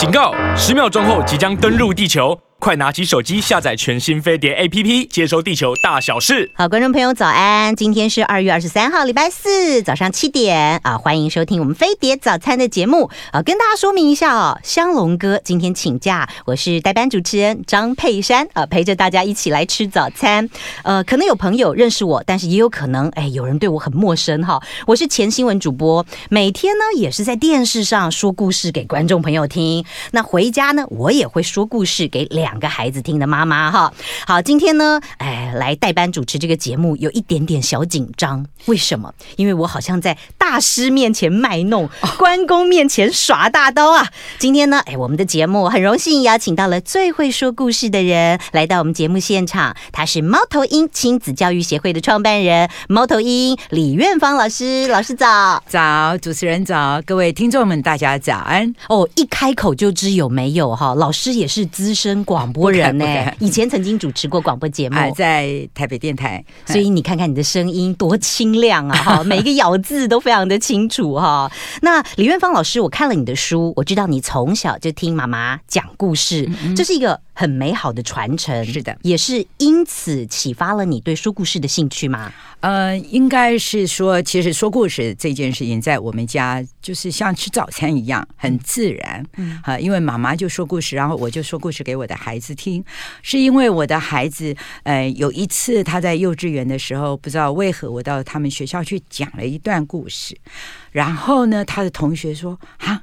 警告！十秒钟后即将登陆地球。快拿起手机下载全新飞碟 APP，接收地球大小事。好，观众朋友早安！今天是二月二十三号，礼拜四早上七点啊，欢迎收听我们飞碟早餐的节目啊。跟大家说明一下哦，香龙哥今天请假，我是代班主持人张佩珊啊，陪着大家一起来吃早餐。呃，可能有朋友认识我，但是也有可能哎，有人对我很陌生哈。我是前新闻主播，每天呢也是在电视上说故事给观众朋友听。那回家呢，我也会说故事给两。两个孩子听的妈妈哈，好，今天呢，哎，来代班主持这个节目，有一点点小紧张。为什么？因为我好像在大师面前卖弄，关公面前耍大刀啊！今天呢，哎，我们的节目很荣幸邀请到了最会说故事的人来到我们节目现场，他是猫头鹰亲子教育协会的创办人，猫头鹰李苑芳老师。老师早，早，主持人早，各位听众们大家早安。哦，一开口就知有没有哈，老师也是资深广。广播人呢，以前曾经主持过广播节目，在台北电台，所以你看看你的声音多清亮啊！哈，每一个咬字都非常的清楚哈。那李院芳老师，我看了你的书，我知道你从小就听妈妈讲故事，这是一个很美好的传承。是的，也是因此启发了你对说故事的兴趣吗？呃，应该是说，其实说故事这件事情在我们家就是像吃早餐一样，很自然。嗯，啊，因为妈妈就说故事，然后我就说故事给我的孩子听。是因为我的孩子，呃，有一次他在幼稚园的时候，不知道为何我到他们学校去讲了一段故事，然后呢，他的同学说：“哈，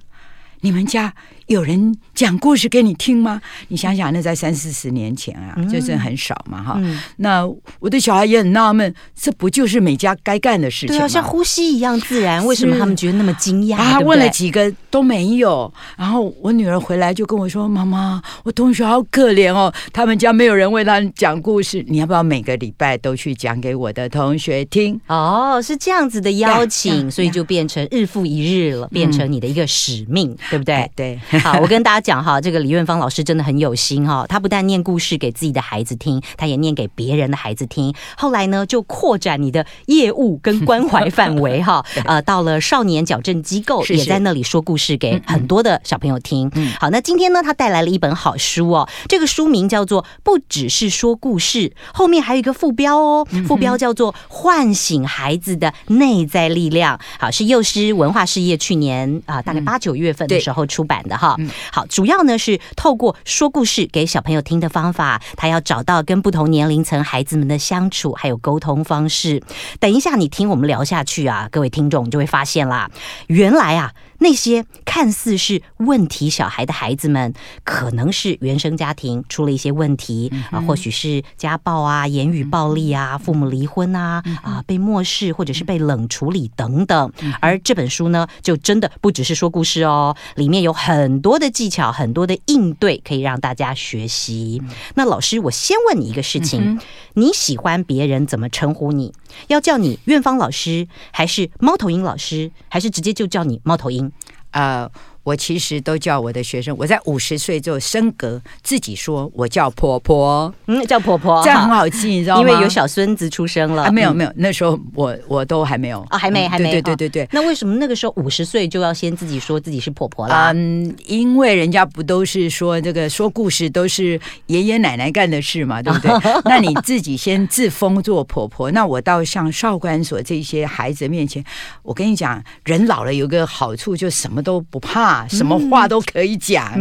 你们家。”有人讲故事给你听吗？你想想，那在三四十年前啊，就是很少嘛，哈、嗯。那我的小孩也很纳闷，这不就是每家该干的事情吗？对啊，像呼吸一样自然，为什么他们觉得那么惊讶？啊，问了几个都没有。然后我女儿回来就跟我说：“妈妈，我同学好可怜哦，他们家没有人为他讲故事。你要不要每个礼拜都去讲给我的同学听？”哦，是这样子的邀请，所以就变成日复一日了，变成你的一个使命，嗯、对不对？哎、对。好，我跟大家讲哈，这个李院芳老师真的很有心哈。他不但念故事给自己的孩子听，他也念给别人的孩子听。后来呢，就扩展你的业务跟关怀范围哈。呃，到了少年矫正机构，也在那里说故事给很多的小朋友听。好，那今天呢，他带来了一本好书哦。这个书名叫做《不只是说故事》，后面还有一个副标哦，副标叫做《唤醒孩子的内在力量》。好，是幼师文化事业去年啊，大概八九月份的时候出版的哈。好，主要呢是透过说故事给小朋友听的方法，他要找到跟不同年龄层孩子们的相处，还有沟通方式。等一下你听我们聊下去啊，各位听众就会发现啦，原来啊。那些看似是问题小孩的孩子们，可能是原生家庭出了一些问题啊，或许是家暴啊、言语暴力啊、父母离婚啊、啊被漠视或者是被冷处理等等。而这本书呢，就真的不只是说故事哦，里面有很多的技巧、很多的应对，可以让大家学习。那老师，我先问你一个事情：你喜欢别人怎么称呼你？要叫你院方老师，还是猫头鹰老师，还是直接就叫你猫头鹰？啊。Uh 我其实都叫我的学生，我在五十岁之后升格，自己说我叫婆婆，嗯，叫婆婆，这样很好记，你知道吗？因为有小孙子出生了。啊，没有没有，那时候我我都还没有啊，还没还没。对对对对。那为什么那个时候五十岁就要先自己说自己是婆婆啦？嗯，因为人家不都是说这个说故事都是爷爷奶奶干的事嘛，对不对？那你自己先自封做婆婆，那我到像少管所这些孩子面前，我跟你讲，人老了有个好处，就什么都不怕，什么话都。可以讲，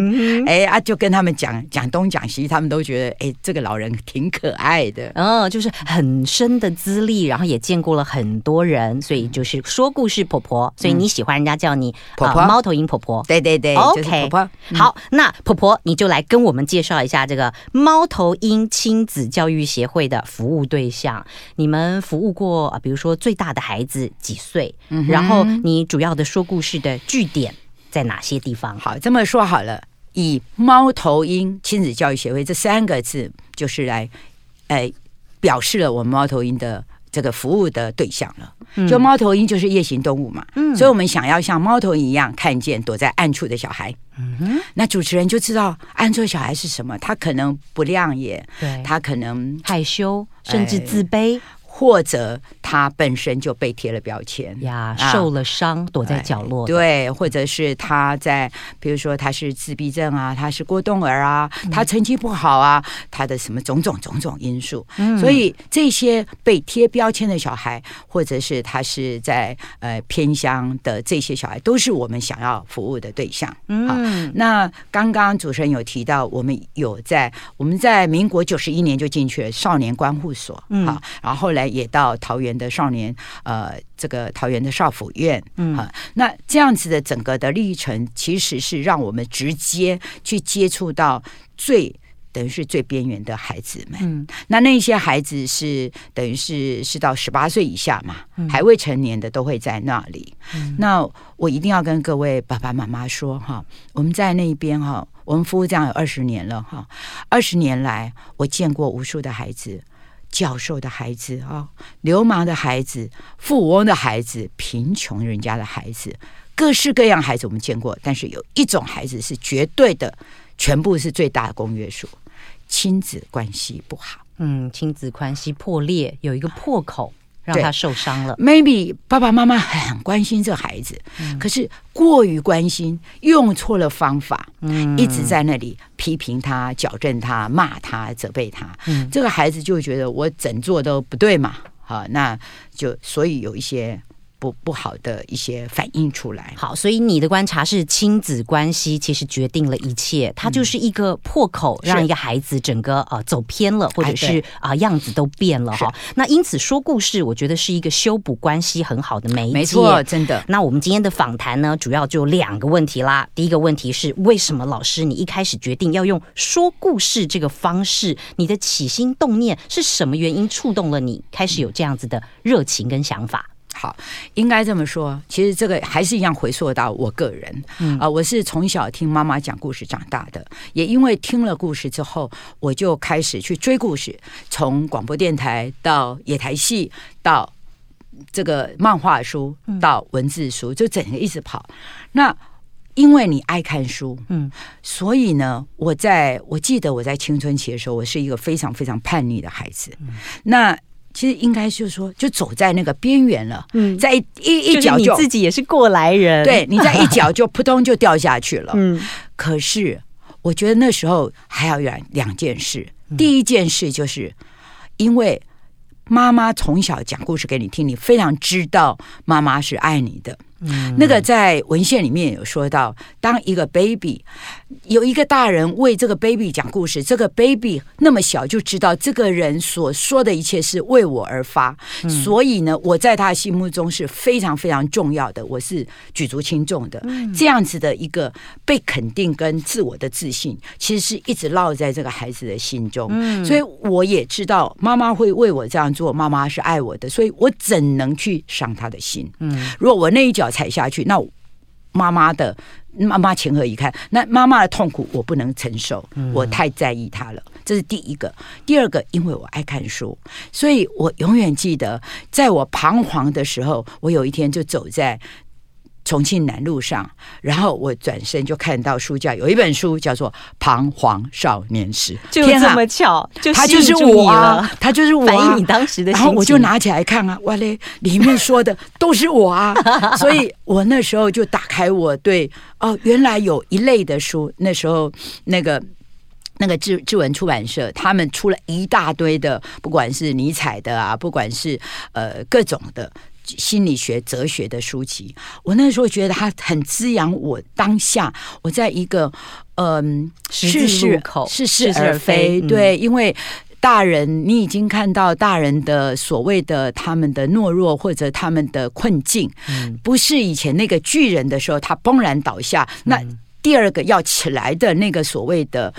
哎啊，就跟他们讲讲东讲西，他们都觉得哎，这个老人挺可爱的，嗯，就是很深的资历，然后也见过了很多人，所以就是说故事婆婆，所以你喜欢人家叫你婆婆，猫头鹰婆婆，对对对，OK，婆婆。好，那婆婆你就来跟我们介绍一下这个猫头鹰亲子教育协会的服务对象。你们服务过，比如说最大的孩子几岁？然后你主要的说故事的据点。在哪些地方？好，这么说好了，以猫头鹰亲子教育协会这三个字，就是来，哎，表示了我们猫头鹰的这个服务的对象了。嗯、就猫头鹰就是夜行动物嘛，嗯，所以我们想要像猫头鹰一样看见躲在暗处的小孩。那主持人就知道暗处小孩是什么，他可能不亮眼，对，他可能害羞，甚至自卑。或者他本身就被贴了标签呀，受了伤，啊、躲在角落。对，或者是他在，比如说他是自闭症啊，他是过动儿啊，嗯、他成绩不好啊，他的什么种种种种因素。嗯、所以这些被贴标签的小孩，或者是他是在呃偏乡的这些小孩，都是我们想要服务的对象。嗯，好，那刚刚主持人有提到，我们有在我们在民国九十一年就进去了少年关护所，嗯，好，然后后来。也到桃园的少年，呃，这个桃园的少府院，嗯，那这样子的整个的历程，其实是让我们直接去接触到最等于是最边缘的孩子们。嗯，那那些孩子是等于是是到十八岁以下嘛，还未成年的都会在那里。嗯，那我一定要跟各位爸爸妈妈说哈，我们在那边哈，我们服务这样有二十年了哈，二十年来我见过无数的孩子。教授的孩子啊，流氓的孩子，富翁的孩子，贫穷人家的孩子，各式各样孩子我们见过，但是有一种孩子是绝对的，全部是最大的公约数，亲子关系不好。嗯，亲子关系破裂，有一个破口。让他受伤了。Maybe 爸爸妈妈很关心这孩子，嗯、可是过于关心，用错了方法，嗯、一直在那里批评他、矫正他、骂他、责备他，嗯、这个孩子就觉得我整做都不对嘛，好，那就所以有一些。不不好的一些反应出来。好，所以你的观察是亲子关系其实决定了一切，它就是一个破口，让一个孩子整个呃走偏了，或者是啊样子都变了哈。那因此说故事，我觉得是一个修补关系很好的媒介。没错，真的。那我们今天的访谈呢，主要就两个问题啦。第一个问题是，为什么老师你一开始决定要用说故事这个方式？你的起心动念是什么原因触动了你，开始有这样子的热情跟想法？好，应该这么说。其实这个还是一样回溯到我个人啊、嗯呃，我是从小听妈妈讲故事长大的，也因为听了故事之后，我就开始去追故事，从广播电台到野台戏，到这个漫画书，到文字书，就整个一直跑。那因为你爱看书，嗯，所以呢，我在我记得我在青春期的时候，我是一个非常非常叛逆的孩子，嗯、那。其实应该就是说，就走在那个边缘了。嗯，在一一一脚就，自己也是过来人，对，你在一 脚就扑通就掉下去了。嗯，可是我觉得那时候还要远两件事。第一件事就是因为妈妈从小讲故事给你听，你非常知道妈妈是爱你的。嗯，那个在文献里面有说到，当一个 baby 有一个大人为这个 baby 讲故事，这个 baby 那么小就知道这个人所说的一切是为我而发，嗯、所以呢，我在他心目中是非常非常重要的，我是举足轻重的。嗯、这样子的一个被肯定跟自我的自信，其实是一直烙在这个孩子的心中。嗯、所以我也知道妈妈会为我这样做，妈妈是爱我的，所以我怎能去伤他的心？嗯，如果我那一脚。踩下去，那妈妈的妈妈情何以堪？那妈妈的痛苦我不能承受，我太在意她了。这是第一个。第二个，因为我爱看书，所以我永远记得，在我彷徨的时候，我有一天就走在。重庆南路上，然后我转身就看到书架有一本书叫做《彷徨少年时》，就这么巧，就他就是我啊，他就是我，反映你当时的心情。然后我就拿起来看啊，哇嘞，里面说的都是我啊，所以我那时候就打开我对哦，原来有一类的书，那时候那个那个志志文出版社他们出了一大堆的，不管是尼采的啊，不管是呃各种的。心理学、哲学的书籍，我那时候觉得它很滋养我当下。我在一个嗯，十字路口，似是而非。对，因为大人，你已经看到大人的所谓的他们的懦弱或者他们的困境，不是以前那个巨人的时候，他崩然倒下。那第二个要起来的那个所谓的。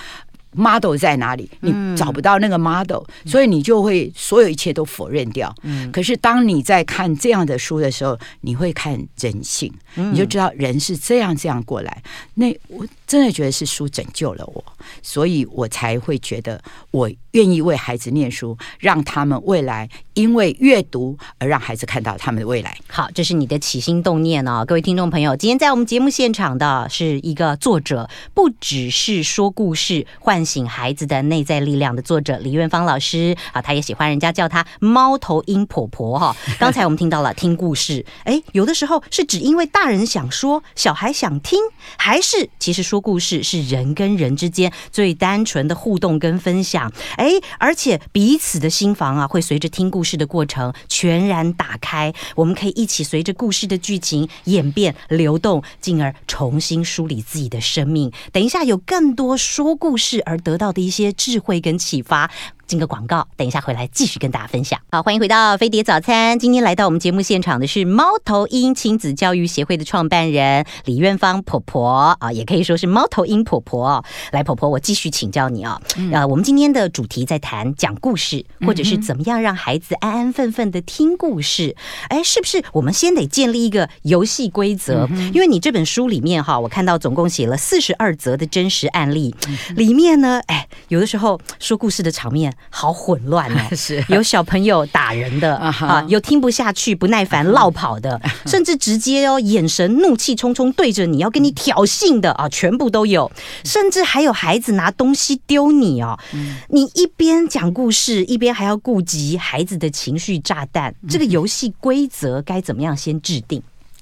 Model 在哪里？你找不到那个 model，嗯，所以你就会所有一切都否认掉。嗯，可是当你在看这样的书的时候，你会看人性，你就知道人是这样这样过来。那我真的觉得是书拯救了我，所以我才会觉得我愿意为孩子念书，让他们未来因为阅读而让孩子看到他们的未来。好，这是你的起心动念哦，各位听众朋友，今天在我们节目现场的是一个作者，不只是说故事唤醒孩子的内在力量的作者李院芳老师啊，他也喜欢人家叫他猫头鹰婆婆哈。刚才我们听到了听故事，哎，有的时候是只因为大人想说，小孩想听，还是其实说。故事是人跟人之间最单纯的互动跟分享，哎，而且彼此的心房啊，会随着听故事的过程全然打开。我们可以一起随着故事的剧情演变、流动，进而重新梳理自己的生命。等一下，有更多说故事而得到的一些智慧跟启发。进个广告，等一下回来继续跟大家分享。好，欢迎回到飞碟早餐。今天来到我们节目现场的是猫头鹰亲子教育协会的创办人李苑芳婆婆啊，也可以说是猫头鹰婆婆。来，婆婆，我继续请教你啊。呃，我们今天的主题在谈讲故事，或者是怎么样让孩子安安分分的听故事。哎，是不是我们先得建立一个游戏规则？因为你这本书里面哈，我看到总共写了四十二则的真实案例，里面呢，哎，有的时候说故事的场面。好混乱哦！是有小朋友打人的 啊，有听不下去、不耐烦落跑的，甚至直接哦眼神怒气冲冲对着你要跟你挑衅的啊，全部都有。甚至还有孩子拿东西丢你哦，你一边讲故事，一边还要顾及孩子的情绪炸弹。这个游戏规则该怎么样先制定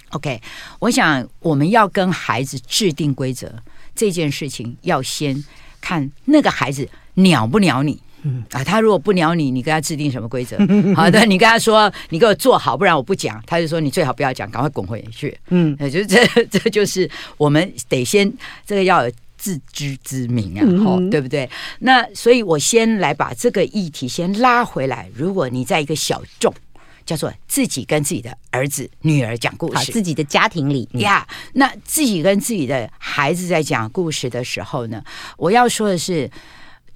？OK，我想我们要跟孩子制定规则这件事情，要先看那个孩子鸟不鸟你。嗯啊，他如果不鸟你，你跟他制定什么规则？好的，你跟他说，你给我做好，不然我不讲。他就说你最好不要讲，赶快滚回去。嗯，也就是这，这就是我们得先这个要有自知之明啊，对不对？那所以我先来把这个议题先拉回来。如果你在一个小众，叫做自己跟自己的儿子、女儿讲故事，自己的家庭里呀，那自己跟自己的孩子在讲故事的时候呢，我要说的是。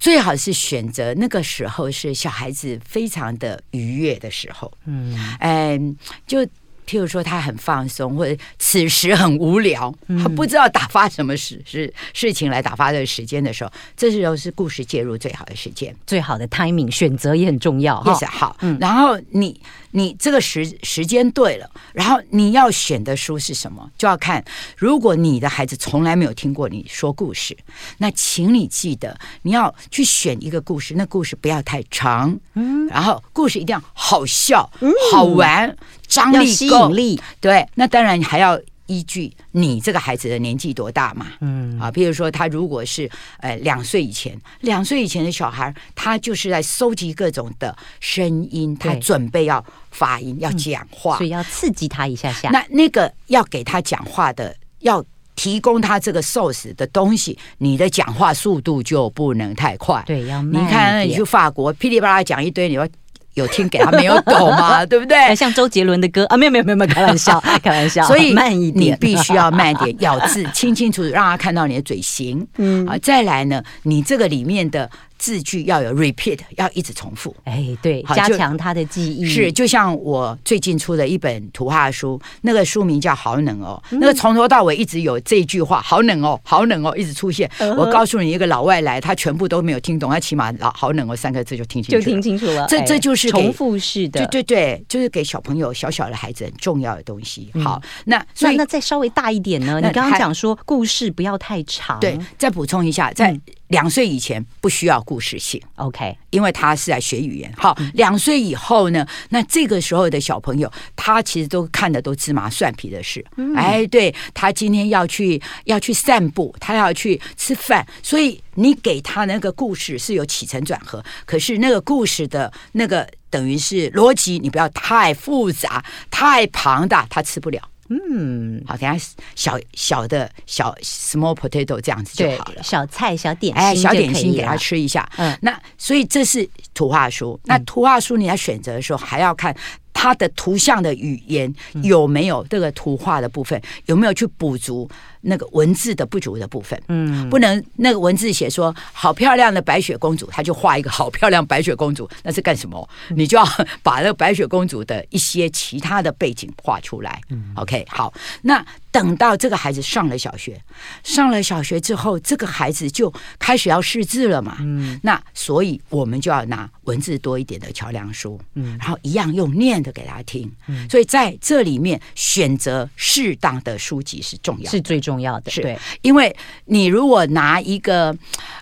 最好是选择那个时候是小孩子非常的愉悦的时候，嗯，嗯，就譬如说他很放松，或者此时很无聊，他不知道打发什么事事事情来打发这个时间的时候，这时候是故事介入最好的时间，最好的 timing 选择也很重要哈。也是好，嗯，然后你。你这个时时间对了，然后你要选的书是什么，就要看。如果你的孩子从来没有听过你说故事，那请你记得你要去选一个故事，那故事不要太长，嗯，然后故事一定要好笑、嗯、好玩、张力吸引力。对，那当然你还要。依据你这个孩子的年纪多大嘛？嗯啊，比如说他如果是呃两岁以前，两岁以前的小孩，他就是在收集各种的声音，他准备要发音，要讲话，所以要刺激他一下下。那那个要给他讲话的，要提供他这个 source 的东西，你的讲话速度就不能太快。对，要慢。你看，你去法国噼里啪啦讲一堆，你要。有听给他没有懂吗？对不对？像周杰伦的歌啊，没有没有没有没有，开玩笑，开玩笑。所以慢一点，你必须要慢一点，咬字清清楚楚，让他看到你的嘴型。嗯啊，再来呢，你这个里面的。字句要有 repeat，要一直重复。哎，对，加强他的记忆。是，就像我最近出的一本图画书，那个书名叫《好冷哦》，嗯、那个从头到尾一直有这句话“好冷哦，好冷哦”，一直出现。嗯、我告诉你，一个老外来，他全部都没有听懂，他起码“老好冷哦”三个字就听清楚，就听清楚了。这这就是重复式的，对对对，就是给小朋友、小小的孩子很重要的东西。好，那所以那，那再稍微大一点呢？你刚刚讲说故事不要太长，对，再补充一下，在。嗯两岁以前不需要故事性，OK，因为他是在学语言。好，两岁以后呢，那这个时候的小朋友，他其实都看的都芝麻蒜皮的事。嗯、哎，对，他今天要去要去散步，他要去吃饭，所以你给他那个故事是有起承转合，可是那个故事的那个等于是逻辑，你不要太复杂、太庞大，他吃不了。嗯，好，等下小小的小 small potato 这样子就好了，小菜小点心，哎，小点心给他吃一下。嗯，那所以这是图画书。那图画书你要选择的时候，还要看它的图像的语言有没有这个图画的部分有没有去补足那个文字的不足的部分，嗯，不能那个文字写说好漂亮的白雪公主，他就画一个好漂亮白雪公主，那是干什么？你就要把那个白雪公主的一些其他的背景画出来。OK，好，那等到这个孩子上了小学，上了小学之后，这个孩子就开始要识字了嘛。嗯，那所以我们就要拿文字多一点的桥梁书，嗯，然后一样用念的给他听。嗯，所以在这里面选择适当的书籍是重要的，是最重要的。是对，因为你如果拿一个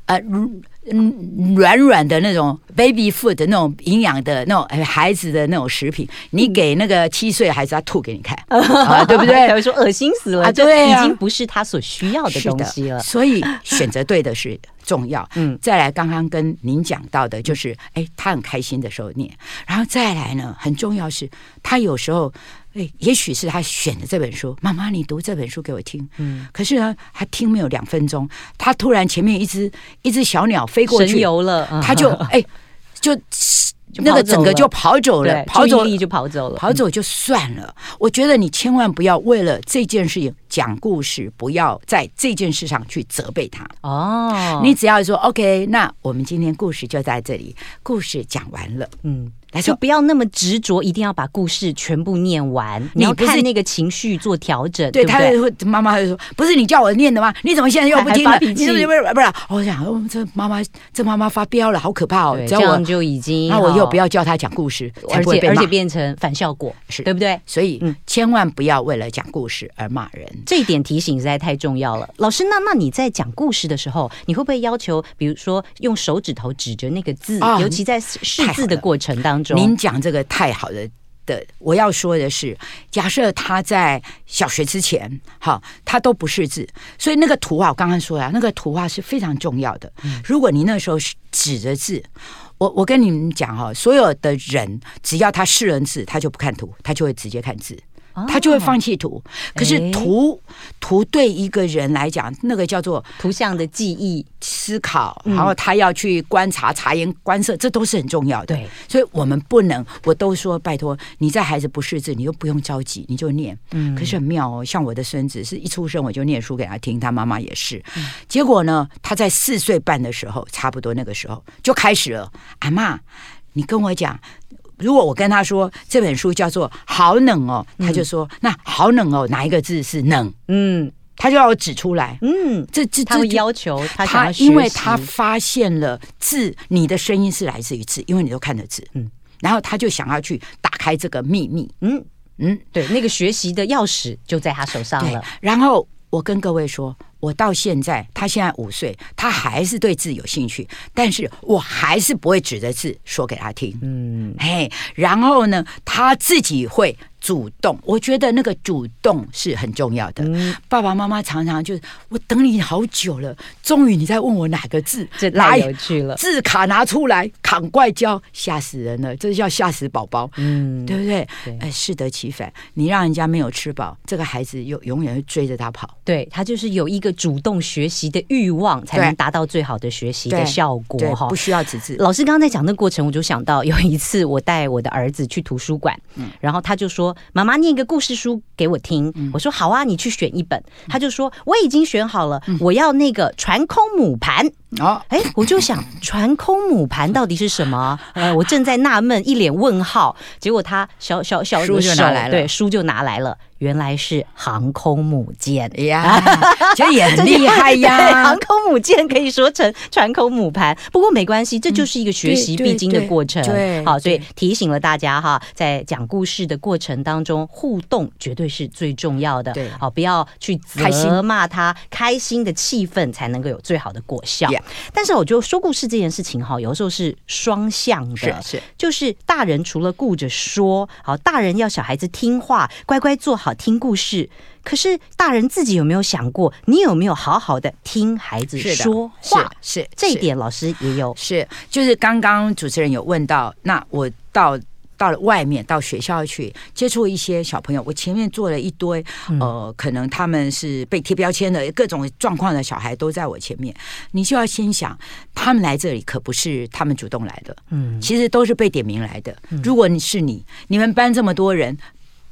呃嗯软软的那种 baby food 的那种营养的那种孩子的那种食品，你给那个七岁孩子他吐给你看，啊、对不对？他会说恶心死了，啊，对啊，已经不是他所需要的东西了。所以选择对的是重要。嗯，再来刚刚跟您讲到的就是，哎，他很开心的时候念，然后再来呢，很重要是他有时候。哎，也许是他选的这本书，妈妈，你读这本书给我听。嗯，可是呢，他听没有两分钟，他突然前面一只一只小鸟飞过去，神游了，他就 哎，就，就那个整个就跑走了，跑走就跑走了，跑走就算了。嗯，我觉得你千万不要为了这件事情讲故事，不要在这件事上去责备他。哦，你只要说 OK，那我们今天故事就在这里，故事讲完了。嗯。就不要那么执着，一定要把故事全部念完。你要看那个情绪做调整，对，对他会妈妈会说：“不是你叫我念的吗？你怎么现在又不听了？”你是不是不是？我想，哦，这妈妈这妈妈发飙了，好可怕哦！这样就已经，那我又不要教他讲故事，而且而且变成反效果，是对不对？所以，千万不要为了讲故事而骂人。这一点提醒实在太重要了。老师，那那你在讲故事的时候，你会不会要求，比如说用手指头指着那个字，尤其在识字的过程当中？您讲这个。太好了的，我要说的是，假设他在小学之前，哈，他都不识字，所以那个图画，我刚刚说了，那个图画是非常重要的。如果你那时候指着字，我我跟你们讲哈，所有的人只要他是人字，他就不看图，他就会直接看字。他就会放弃图，可是图图对一个人来讲，那个叫做图像的记忆、思考，然后他要去观察、察言观色，这都是很重要的。对，所以我们不能，我都说拜托你在孩子不识字，你就不用着急，你就念。嗯，可是很妙哦，像我的孙子是一出生我就念书给他听，他妈妈也是。结果呢，他在四岁半的时候，差不多那个时候就开始了。阿妈，你跟我讲。如果我跟他说这本书叫做“好冷哦”，他就说：“那好冷哦，哪一个字是冷？”嗯，他就要我指出来。嗯，这这他会要求他，他因为他发现了字，你的声音是来自于字，因为你都看着字。嗯，然后他就想要去打开这个秘密。嗯嗯，对，那个学习的钥匙就在他手上了。然后我跟各位说。我到现在，他现在五岁，他还是对字有兴趣，但是我还是不会指着字说给他听。嗯，嘿，然后呢，他自己会主动，我觉得那个主动是很重要的。嗯、爸爸妈妈常常就是我等你好久了，终于你在问我哪个字，这太有趣了。字卡拿出来，扛怪教，吓死人了，这叫吓死宝宝。嗯，对不对？哎，适得其反，你让人家没有吃饱，这个孩子又永远会追着他跑。对，他就是有一个。主动学习的欲望，才能达到最好的学习的效果哈。不需要纸质。老师刚刚在讲那个过程，我就想到有一次我带我的儿子去图书馆，嗯，然后他就说：“妈妈念一个故事书给我听。嗯”我说：“好啊，你去选一本。”他就说：“我已经选好了，我要那个传空母盘。”哦，哎，我就想传空母盘到底是什么？呃，我正在纳闷，一脸问号。结果他小小小书就拿来了，对，书就拿来了。原来是航空母舰呀，这 也很厉害呀！航空母舰可以说成船空母盘，不过没关系，这就是一个学习必经的过程。对，好，所以提醒了大家哈，在讲故事的过程当中，互动绝对是最重要的。对，好，不要去责骂他，开心的气氛才能够有最好的果效。但是我觉得说故事这件事情哈，有时候是双向的，是是，就是大人除了顾着说，好，大人要小孩子听话，乖乖做好。听故事，可是大人自己有没有想过？你有没有好好的听孩子说话？是，是这一点，老师也有。是，就是刚刚主持人有问到，那我到到了外面，到学校去接触一些小朋友，我前面做了一堆，呃，可能他们是被贴标签的各种状况的小孩都在我前面，你就要先想，他们来这里可不是他们主动来的，嗯，其实都是被点名来的。如果你是你，你们班这么多人。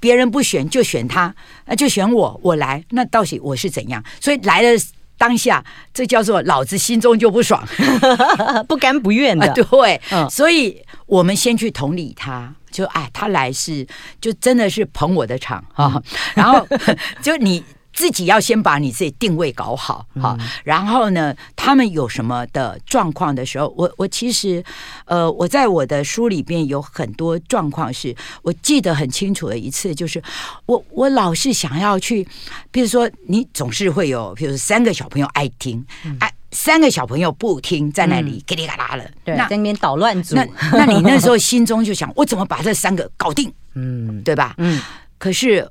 别人不选就选他，那就选我，我来，那到底我是怎样？所以来了当下，这叫做老子心中就不爽，不甘不愿的。对，所以我们先去同理他，就哎，他来是就真的是捧我的场啊，然后 就你。自己要先把你自己定位搞好，好，然后呢，他们有什么的状况的时候，我我其实，呃，我在我的书里边有很多状况是我记得很清楚的一次，就是我我老是想要去，比如说你总是会有，比如说三个小朋友爱听，哎，三个小朋友不听，在那里叽里嘎啦的，对，在那边捣乱组，那那你那时候心中就想，我怎么把这三个搞定？嗯，对吧？嗯，可是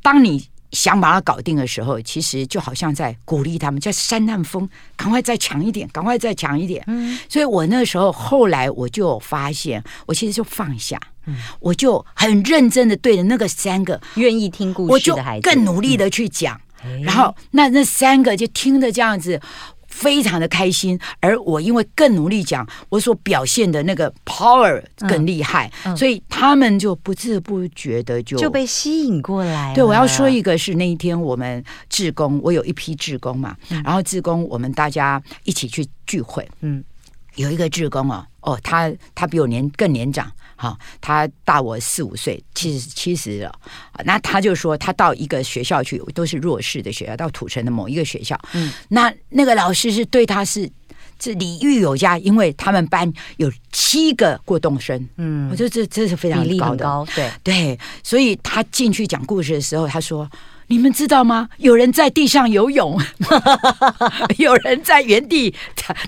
当你。想把它搞定的时候，其实就好像在鼓励他们，在扇他们风，赶快再强一点，赶快再强一点。嗯，所以我那时候后来我就发现，我其实就放下，嗯，我就很认真的对着那个三个愿意听故事的孩子，更努力的去讲，嗯，然后那那三个就听着这样子。非常的开心，而我因为更努力讲，我所表现的那个 power 更厉害，嗯嗯、所以他们就不知不觉的就就被吸引过来。对，我要说一个是那一天我们志工，我有一批志工嘛，嗯、然后志工我们大家一起去聚会，嗯，有一个志工哦，哦，他他比我年更年长。好，他大我四五岁，七十七十了。那他就说，他到一个学校去，都是弱势的学校，到土城的某一个学校。嗯，那那个老师是对他是这礼遇有加，因为他们班有七个过动生。嗯，我觉得这这是非常高的，高对对。所以他进去讲故事的时候，他说。你们知道吗？有人在地上游泳，有人在原地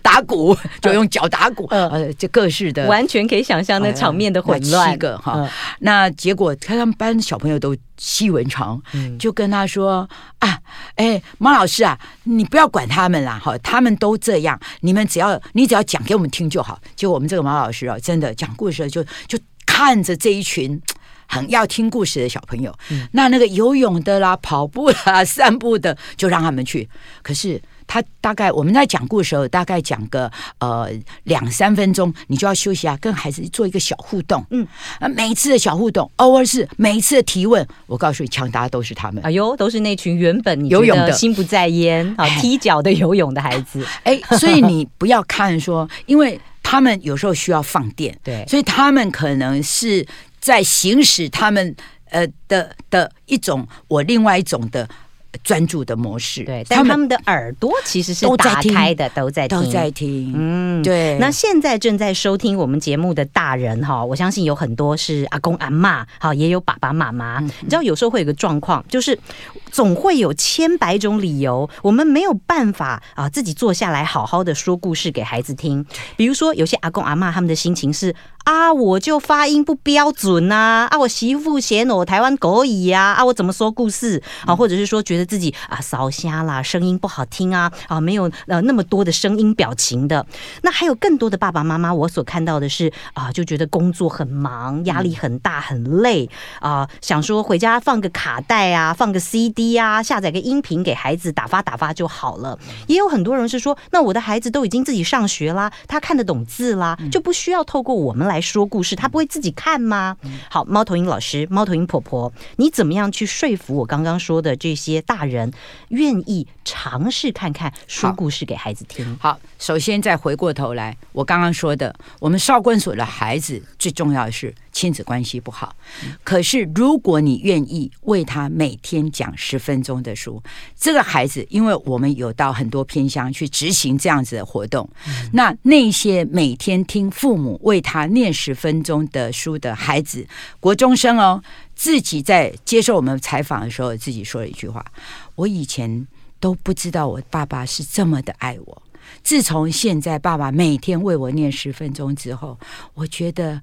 打鼓，就用脚打鼓，呃，就各式的，完全可以想象那场面的混乱。七个哈，那结果他们班小朋友都细文长，就跟他说啊，哎，马老师啊，你不要管他们啦，哈，他们都这样，你们只要你只要讲给我们听就好。结果我们这个马老师啊，真的讲故事就就看着这一群。很要听故事的小朋友，嗯、那那个游泳的啦、跑步啦、散步的，就让他们去。可是他大概我们在讲故事的时候，大概讲个呃两三分钟，你就要休息啊，跟孩子做一个小互动。嗯，每一次的小互动，偶尔是每一次的提问，我告诉你，抢答都是他们。哎呦，都是那群原本游泳的心不在焉啊，踢脚的游泳的孩子。哎，所以你不要看说，因为他们有时候需要放电，对，所以他们可能是。在行使他们呃的的一种，我另外一种的专注的模式。对，但他们的耳朵其实是打开的，都在听，都在听。嗯，对。那现在正在收听我们节目的大人哈，我相信有很多是阿公阿妈，好，也有爸爸妈妈。嗯、你知道有时候会有个状况，就是总会有千百种理由，我们没有办法啊自己坐下来好好的说故事给孩子听。比如说，有些阿公阿妈他们的心情是。啊，我就发音不标准呐！啊，我媳妇嫌我台湾狗语呀！啊，我怎么说故事啊？或者是说觉得自己啊烧瞎啦，声音不好听啊啊，没有呃那么多的声音表情的。那还有更多的爸爸妈妈，我所看到的是啊，就觉得工作很忙，压力很大，很累啊，想说回家放个卡带啊，放个 CD 啊，下载个音频给孩子打发打发就好了。也有很多人是说，那我的孩子都已经自己上学啦，他看得懂字啦，就不需要透过我们来。来说故事，他不会自己看吗？好，猫头鹰老师，猫头鹰婆婆，你怎么样去说服我刚刚说的这些大人，愿意尝试看看说故事给孩子听？好，首先再回过头来，我刚刚说的，我们少管所的孩子最重要的是亲子关系不好。可是如果你愿意为他每天讲十分钟的书，这个孩子，因为我们有到很多偏乡去执行这样子的活动，那那些每天听父母为他念。十分钟的书的孩子，国中生哦，自己在接受我们采访的时候，自己说了一句话：“我以前都不知道我爸爸是这么的爱我，自从现在爸爸每天为我念十分钟之后，我觉得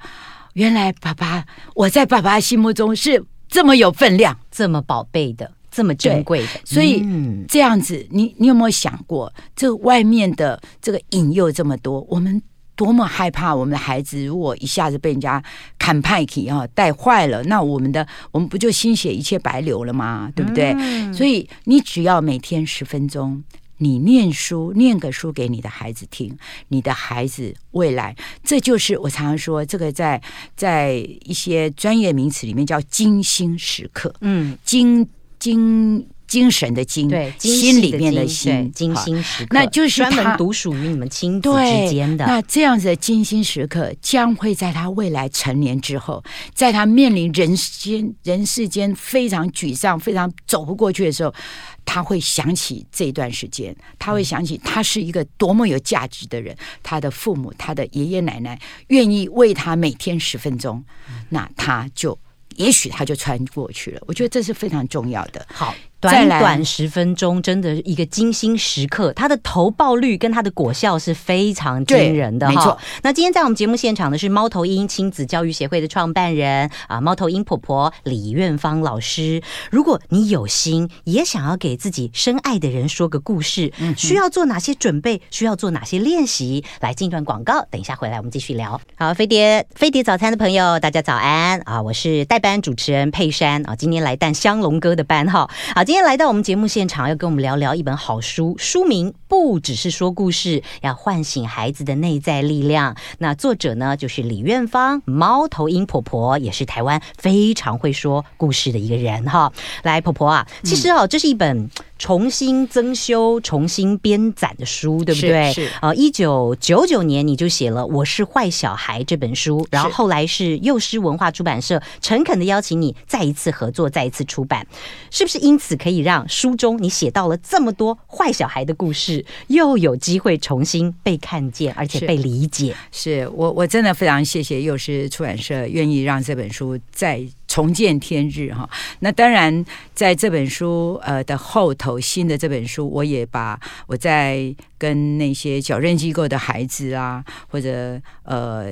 原来爸爸我在爸爸心目中是这么有分量、这么宝贝的、这么珍贵的。所以这样子，你你有没有想过，这外面的这个引诱这么多，我们？”多么害怕我们的孩子，如果一下子被人家砍派去啊带坏了，那我们的我们不就心血一切白流了吗？对不对？嗯、所以你只要每天十分钟，你念书，念个书给你的孩子听，你的孩子未来，这就是我常常说，这个在在一些专业名词里面叫精心时刻。嗯，精精。精神的精，对，心里面的心，精心时刻，那就是专门独属于你们亲子之间的。那这样子的精心时刻，将会在他未来成年之后，在他面临人间人世间非常沮丧、非常走不过去的时候，他会想起这一段时间，他会想起他是一个多么有价值的人，他的父母、他的爷爷奶奶愿意为他每天十分钟，那他就也许他就穿过去了。我觉得这是非常重要的。好。短短十分钟，真的一个精心时刻，它的投报率跟它的果效是非常惊人的哈。没错。那今天在我们节目现场的是猫头鹰亲子教育协会的创办人啊，猫头鹰婆婆李苑芳老师。如果你有心也想要给自己深爱的人说个故事，需要做哪些准备？需要做哪些练习？来进一段广告，等一下回来我们继续聊。好，飞碟飞碟早餐的朋友，大家早安啊！我是代班主持人佩珊啊，今天来带香龙哥的班哈。好，今天来到我们节目现场，要跟我们聊聊一本好书，书名不只是说故事，要唤醒孩子的内在力量。那作者呢，就是李院芳，猫头鹰婆婆，也是台湾非常会说故事的一个人哈。来，婆婆啊，其实哦，这是一本。重新增修、重新编纂的书，对不对？是呃，一九九九年你就写了《我是坏小孩》这本书，然后后来是幼师文化出版社诚恳的邀请你再一次合作、再一次出版，是不是？因此可以让书中你写到了这么多坏小孩的故事，又有机会重新被看见，而且被理解。是，是我我真的非常谢谢幼师出版社愿意让这本书再。重见天日哈，那当然在这本书呃的后头，新的这本书，我也把我在。跟那些矫正机构的孩子啊，或者呃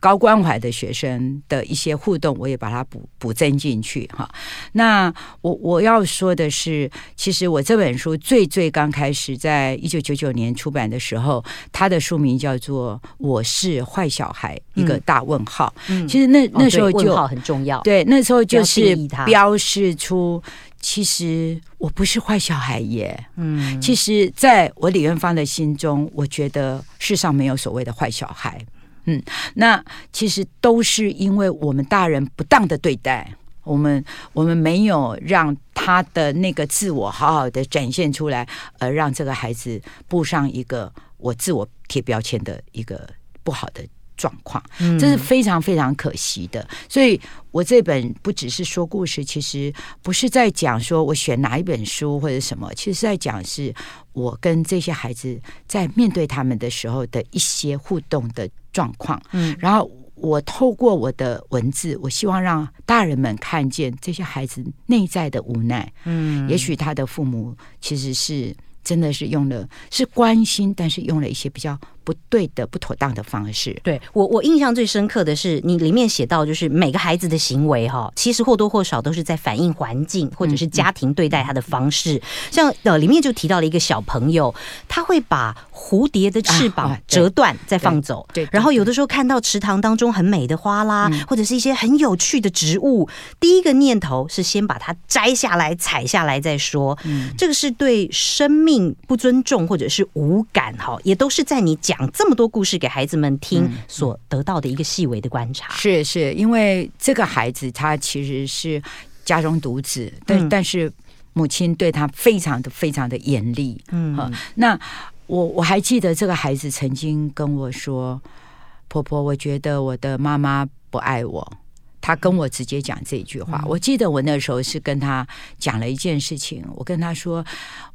高关怀的学生的一些互动，我也把它补补增进去哈。那我我要说的是，其实我这本书最最刚开始在一九九九年出版的时候，它的书名叫做《我是坏小孩》，一个大问号。嗯，其实那那时候就问号很重要，对，那时候就是标示出。其实我不是坏小孩耶，嗯，其实在我李元芳的心中，我觉得世上没有所谓的坏小孩，嗯，那其实都是因为我们大人不当的对待我们，我们没有让他的那个自我好好的展现出来，而让这个孩子步上一个我自我贴标签的一个不好的。状况，这是非常非常可惜的。所以我这本不只是说故事，其实不是在讲说我选哪一本书或者什么，其实是在讲是我跟这些孩子在面对他们的时候的一些互动的状况。嗯，然后我透过我的文字，我希望让大人们看见这些孩子内在的无奈。嗯，也许他的父母其实是真的是用了是关心，但是用了一些比较。不对的、不妥当的方式。对我，我印象最深刻的是，你里面写到，就是每个孩子的行为，哈，其实或多或少都是在反映环境或者是家庭对待他的方式。像呃，里面就提到了一个小朋友，他会把蝴蝶的翅膀折断再放走。对，然后有的时候看到池塘当中很美的花啦，或者是一些很有趣的植物，第一个念头是先把它摘下来、采下来再说。嗯，这个是对生命不尊重或者是无感，哈，也都是在你讲。讲这么多故事给孩子们听，所得到的一个细微的观察，嗯、是是因为这个孩子他其实是家中独子，但、嗯、但是母亲对他非常的非常的严厉。嗯，那我我还记得这个孩子曾经跟我说：“婆婆，我觉得我的妈妈不爱我。”他跟我直接讲这一句话，嗯、我记得我那时候是跟他讲了一件事情，我跟他说，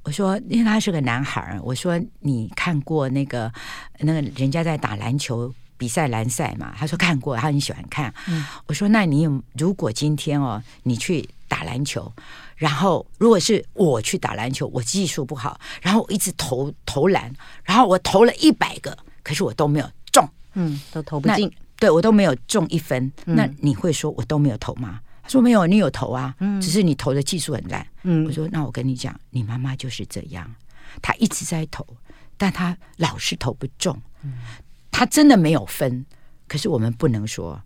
我说因为他是个男孩，我说你看过那个那个人家在打篮球比赛篮赛嘛？他说看过，他很喜欢看。嗯、我说那你有如果今天哦，你去打篮球，然后如果是我去打篮球，我技术不好，然后我一直投投篮，然后我投了一百个，可是我都没有中，嗯，都投不进。对，我都没有中一分，那你会说我都没有投吗？他说没有，你有投啊，只是你投的技术很烂。嗯，我说那我跟你讲，你妈妈就是这样，她一直在投，但她老是投不中，她真的没有分，可是我们不能说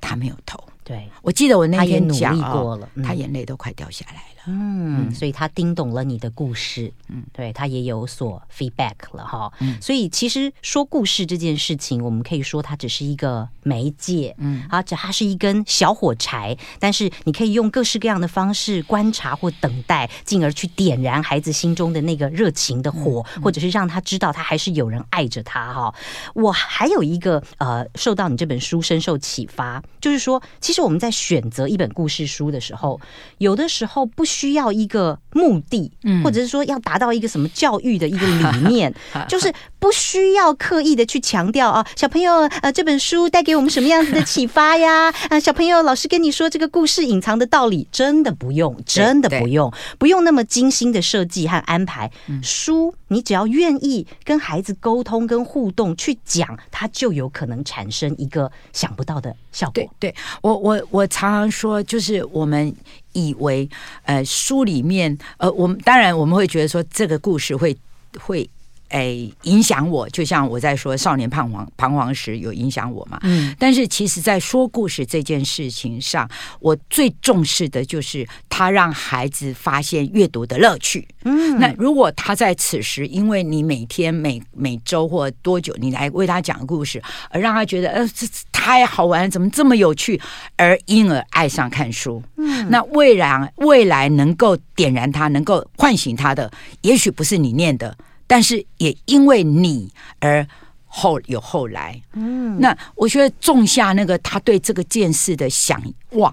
她没有投。对，我记得我那天讲他也努力过了，他眼泪都快掉下来了。嗯，所以他听懂了你的故事，嗯，对他也有所 feedback 了哈。嗯，所以其实说故事这件事情，我们可以说它只是一个媒介，嗯，啊，这它是一根小火柴，但是你可以用各式各样的方式观察或等待，进而去点燃孩子心中的那个热情的火，嗯，或者是让他知道他还是有人爱着他哈。我还有一个呃，受到你这本书深受启发，就是说，其实我们在选择一本故事书的时候，有的时候不需要一个目的，嗯或者是说要达到一个什么教育的一个理念，就是不需要刻意的去强调啊，小朋友，呃，这本书带给我们什么样子的启发呀？啊，小朋友，老师跟你说这个故事隐藏的道理，真的不用，真的不用，不用那么精心的设计和安排。书，你只要愿意跟孩子沟通、跟互动去讲，它就有可能产生一个想不到的效果。对，对我，我，我我常常说，就是我们。以为，呃，书里面，呃，我们当然我们会觉得说这个故事会会。哎，影响我，就像我在说少年彷徨彷徨时有影响我嘛。嗯，但是其实，在说故事这件事情上，我最重视的就是他让孩子发现阅读的乐趣。嗯，那如果他在此时，因为你每天每每周或多久你来为他讲故事，而让他觉得呃这太好玩，怎么这么有趣，而因而爱上看书。嗯，那未来未来能够点燃他，能够唤醒他的，也许不是你念的。但是也因为你而后有后来，嗯，那我觉得种下那个他对这个件事的想望，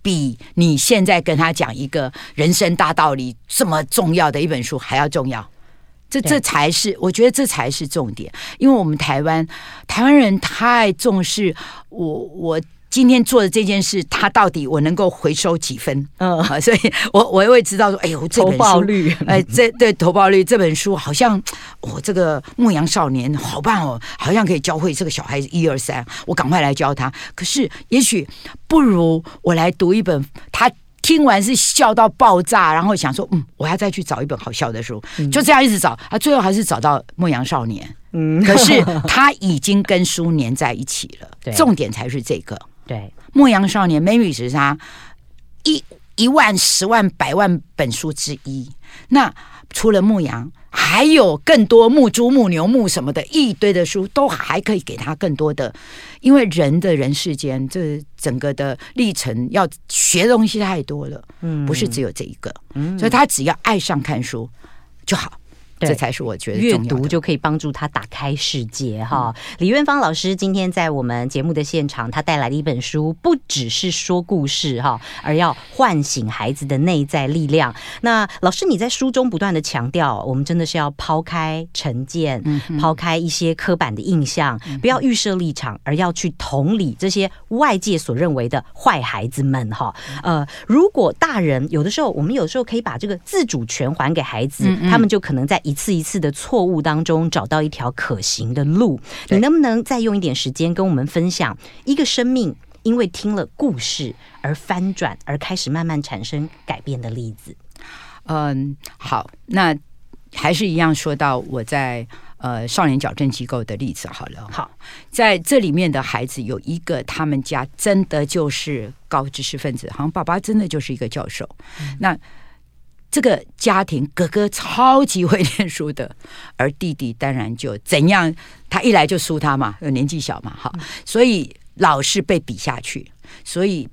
比你现在跟他讲一个人生大道理这么重要的一本书还要重要。这这才是我觉得这才是重点，因为我们台湾台湾人太重视我我。今天做的这件事，他到底我能够回收几分？嗯，所以我我也会知道说，哎呦，这本书，投报率，哎，这对投报率这本书好像，我、哦、这个牧羊少年好棒哦，好像可以教会这个小孩子一二三，我赶快来教他。可是也许不如我来读一本，他听完是笑到爆炸，然后想说，嗯，我要再去找一本好笑的书，就这样一直找，他最后还是找到牧羊少年。嗯，可是他已经跟书粘在一起了，重点才是这个。对，牧羊少年 maybe 是他一一万、十万、百万本书之一。那除了牧羊，还有更多牧猪、牧牛、牧什么的一堆的书，都还可以给他更多的。因为人的人世间，这整个的历程要学的东西太多了，嗯，不是只有这一个，嗯，所以他只要爱上看书就好。这才是我觉得阅读就可以帮助他打开世界哈。李院芳老师今天在我们节目的现场，他带来的一本书不只是说故事哈，而要唤醒孩子的内在力量。那老师你在书中不断的强调，我们真的是要抛开成见，抛开一些刻板的印象，不要预设立场，而要去同理这些外界所认为的坏孩子们哈。呃，如果大人有的时候，我们有时候可以把这个自主权还给孩子，他们就可能在。一次一次的错误当中找到一条可行的路，你能不能再用一点时间跟我们分享一个生命因为听了故事而翻转，而开始慢慢产生改变的例子？嗯，好，那还是一样说到我在呃少年矫正机构的例子好了。好，在这里面的孩子有一个，他们家真的就是高知识分子，好像爸爸真的就是一个教授。嗯、那这个家庭，哥哥超级会念书的，而弟弟当然就怎样，他一来就输他嘛，年纪小嘛，哈，所以老是被比下去，所以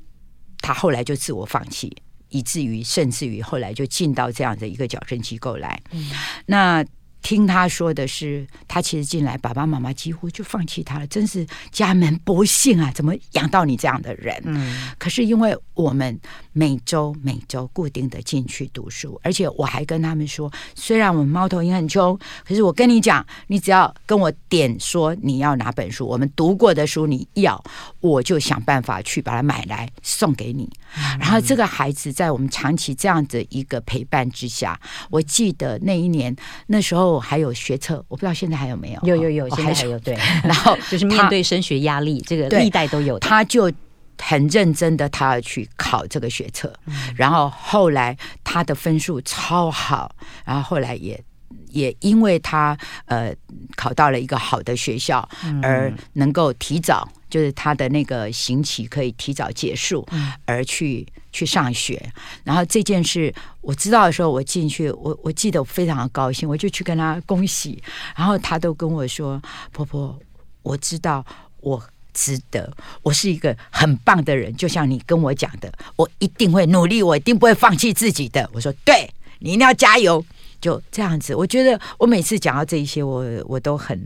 他后来就自我放弃，以至于甚至于后来就进到这样的一个矫正机构来，嗯、那。听他说的是，他其实进来，爸爸妈妈几乎就放弃他了，真是家门不幸啊！怎么养到你这样的人？嗯，可是因为我们每周每周固定的进去读书，而且我还跟他们说，虽然我们猫头鹰很穷，可是我跟你讲，你只要跟我点说你要哪本书，我们读过的书你要，我就想办法去把它买来送给你。然后这个孩子在我们长期这样的一个陪伴之下，我记得那一年那时候。还有学测，我不知道现在还有没有？有有有，现在还有对。然后 就是面对升学压力，这个历代都有。他就很认真的，他要去考这个学测。然后后来他的分数超好，然后后来也也因为他呃考到了一个好的学校，而能够提早，就是他的那个刑期可以提早结束，而去去上学。然后这件事我知道的时候，我进去，我我记得我非常的高兴，我就去跟他恭喜。然后他都跟我说：“婆婆，我知道我值得，我是一个很棒的人，就像你跟我讲的，我一定会努力，我一定不会放弃自己的。”我说：“对，你一定要加油。”就这样子，我觉得我每次讲到这一些，我我都很。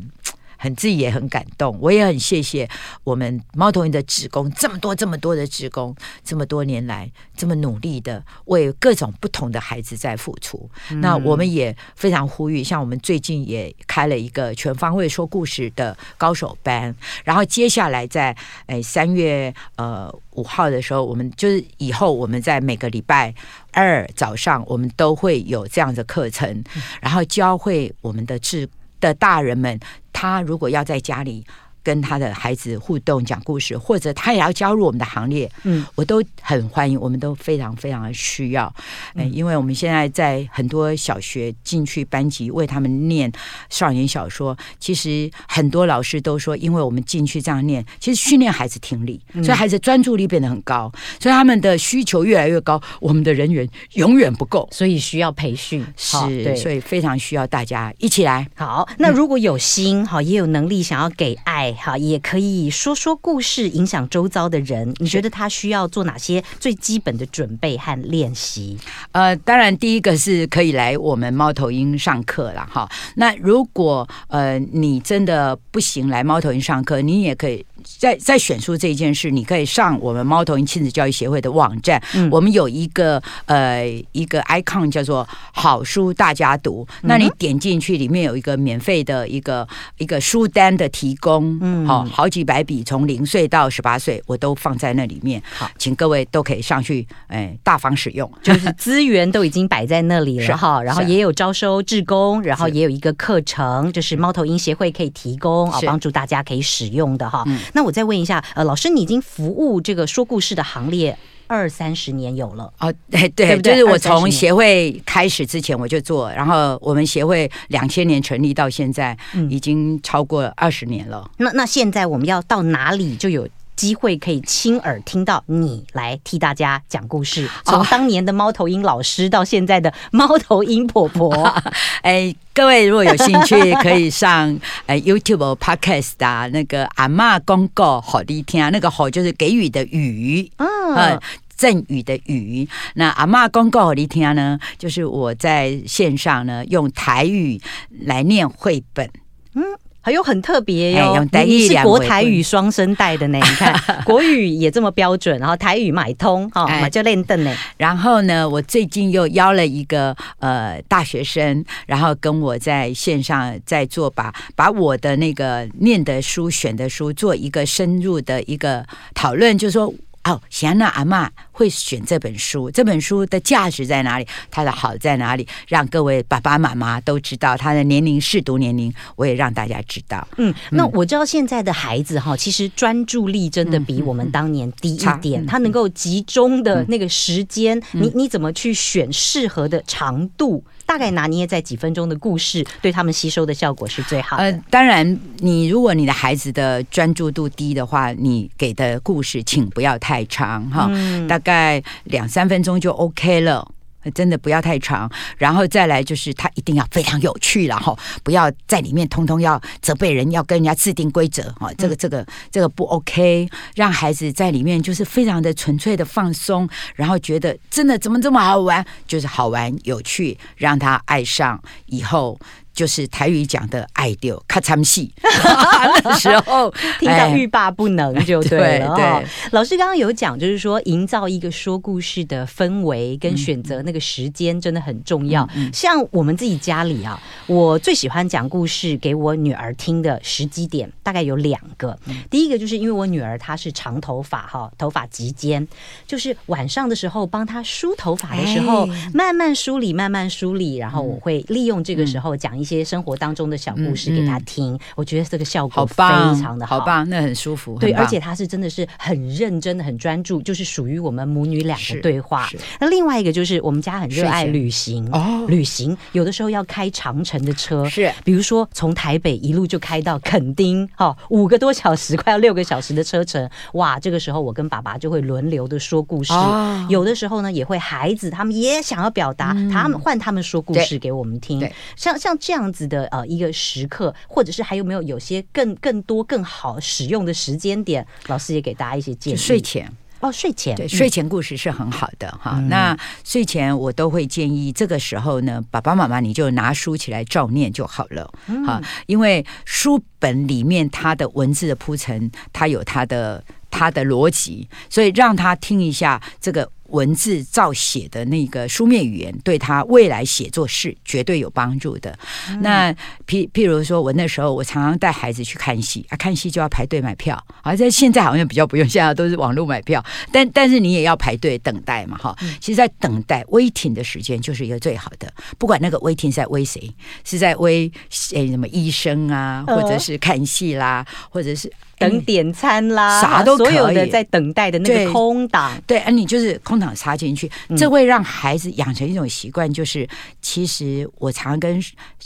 很自己也很感动，我也很谢谢我们猫头鹰的职工，这么多这么多的职工，这么多年来这么努力的为各种不同的孩子在付出。嗯、那我们也非常呼吁，像我们最近也开了一个全方位说故事的高手班，然后接下来在诶三月呃五号的时候，我们就是以后我们在每个礼拜二早上，我们都会有这样的课程，然后教会我们的志的大人们。他如果要在家里。跟他的孩子互动讲故事，或者他也要加入我们的行列，嗯，我都很欢迎，我们都非常非常的需要，嗯，因为我们现在在很多小学进去班级为他们念少年小说，其实很多老师都说，因为我们进去这样念，其实训练孩子听力，所以孩子专注力变得很高，所以他们的需求越来越高，我们的人员永远不够，所以需要培训，是，对，所以非常需要大家一起来。好，那如果有心，好，也有能力想要给爱。好，也可以说说故事，影响周遭的人。你觉得他需要做哪些最基本的准备和练习？呃，当然，第一个是可以来我们猫头鹰上课了哈。那如果呃你真的不行来猫头鹰上课，你也可以。在在选书这件事，你可以上我们猫头鹰亲子教育协会的网站，嗯、我们有一个呃一个 icon 叫做“好书大家读”，嗯、那你点进去，里面有一个免费的一个一个书单的提供，嗯，好好几百笔，从零岁到十八岁，我都放在那里面，好，请各位都可以上去，哎，大方使用，就是资源都已经摆在那里了 哈，然后也有招收志工，然后也有一个课程，就是猫头鹰协会可以提供啊，帮助大家可以使用的哈，嗯。那我再问一下，呃，老师，你已经服务这个说故事的行列二三十年有了哦？对对，对对？就是我从协会开始之前我就做，然后我们协会两千年成立到现在，已经超过二十年了。嗯、那那现在我们要到哪里就有机会可以亲耳听到你来替大家讲故事？从当年的猫头鹰老师到现在的猫头鹰婆婆，哎。各位如果有兴趣，可以上 呃 YouTube Podcast 啊，那个阿嬷公告好的听，那个好就是给予的予，嗯，赠予的予。那阿嬷公告好的听呢，就是我在线上呢用台语来念绘本，嗯。还有很特别哟，你是国台语双声带的呢？你看 国语也这么标准，然后台语买通哈，马就练邓呢。然后呢，我最近又邀了一个呃大学生，然后跟我在线上在做把把我的那个念的书选的书做一个深入的一个讨论，就是说。哦，行，那阿嬷会选这本书，这本书的价值在哪里？它的好在哪里？让各位爸爸妈妈都知道它的年龄适读年龄，我也让大家知道。嗯，那我知道现在的孩子哈，其实专注力真的比我们当年低一点，他能够集中的那个时间，你你怎么去选适合的长度？大概拿捏在几分钟的故事，对他们吸收的效果是最好的。呃，当然，你如果你的孩子的专注度低的话，你给的故事请不要太长哈，嗯、大概两三分钟就 OK 了。真的不要太长，然后再来就是他一定要非常有趣了哈，不要在里面通通要责备人，要跟人家制定规则哈，这个这个这个不 OK，让孩子在里面就是非常的纯粹的放松，然后觉得真的怎么这么好玩，就是好玩有趣，让他爱上以后。就是台语讲的“爱丢咔嚓戏”，那时候 听到欲罢不能就对了。对，对老师刚刚有讲，就是说营造一个说故事的氛围跟选择那个时间真的很重要。嗯嗯、像我们自己家里啊，我最喜欢讲故事给我女儿听的时机点大概有两个。第一个就是因为我女儿她是长头发哈，头发及肩，就是晚上的时候帮她梳头发的时候，慢慢梳理，慢慢梳理，然后我会利用这个时候讲。一些生活当中的小故事给他听，嗯。嗯、我觉得这个效果非常的好，好棒，那很舒服。对，而且他是真的是很认真的、很专注，就是属于我们母女俩的对话。那另外一个就是我们家很热爱旅行哦，旅行有的时候要开长城的车，是，比如说从台北一路就开到垦丁，哈、哦，五个多小时，快要六个小时的车程，哇，这个时候我跟爸爸就会轮流的说故事，哦、有的时候呢也会孩子他们也想要表达，嗯、他们换他们说故事给我们听，像像这样子的呃一个时刻，或者是还有没有有些更更多更好使用的时间点，老师也给大家一些建议。睡前哦，睡前对，睡前故事是很好的哈。嗯、那睡前我都会建议这个时候呢，爸爸妈妈你就拿书起来照念就好了，哈、嗯，因为书本里面它的文字的铺陈，它有它的它的逻辑，所以让他听一下这个。文字造写的那个书面语言，对他未来写作是绝对有帮助的。嗯、那譬譬如说，我那时候我常常带孩子去看戏啊，看戏就要排队买票。而在现在好像比较不用，现在都是网络买票。但但是你也要排队等待嘛，哈。其实，在等待 waiting 的时间就是一个最好的。不管那个 waiting 在 wait 谁，是在 wait 诶什么医生啊，或者是看戏啦，或者是。等点餐啦，啥都可以。所有的在等待的那个空档，对，而你就是空档插进去，这会让孩子养成一种习惯，就是其实我常跟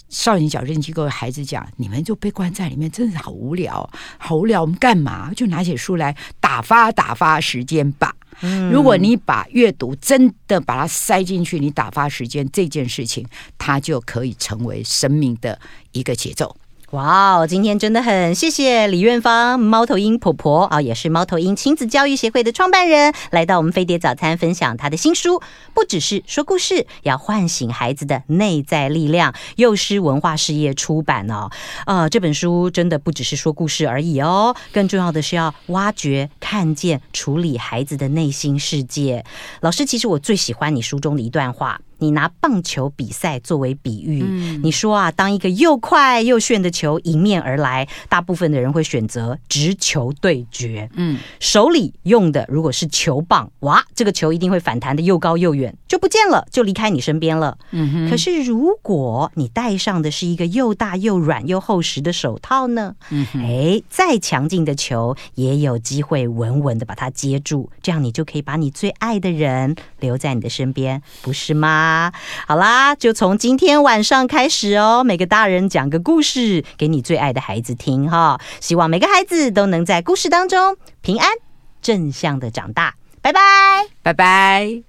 少年矫正机构的孩子讲，你们就被关在里面，真的好无聊，好无聊。我们干嘛？就拿起书来打发打发时间吧。如果你把阅读真的把它塞进去，你打发时间这件事情，它就可以成为生命的一个节奏。哇哦，今天真的很谢谢李院芳猫头鹰婆婆啊，也是猫头鹰亲子教育协会的创办人，来到我们飞碟早餐分享她的新书，不只是说故事，要唤醒孩子的内在力量。幼师文化事业出版哦，呃，这本书真的不只是说故事而已哦，更重要的是要挖掘、看见、处理孩子的内心世界。老师，其实我最喜欢你书中的一段话。你拿棒球比赛作为比喻，嗯、你说啊，当一个又快又炫的球迎面而来，大部分的人会选择直球对决。嗯，手里用的如果是球棒，哇，这个球一定会反弹的又高又远，就不见了，就离开你身边了。嗯，可是如果你戴上的是一个又大又软又厚实的手套呢？嗯，哎，再强劲的球也有机会稳稳的把它接住，这样你就可以把你最爱的人留在你的身边，不是吗？好啦，就从今天晚上开始哦。每个大人讲个故事给你最爱的孩子听哈。希望每个孩子都能在故事当中平安正向的长大。拜拜，拜拜。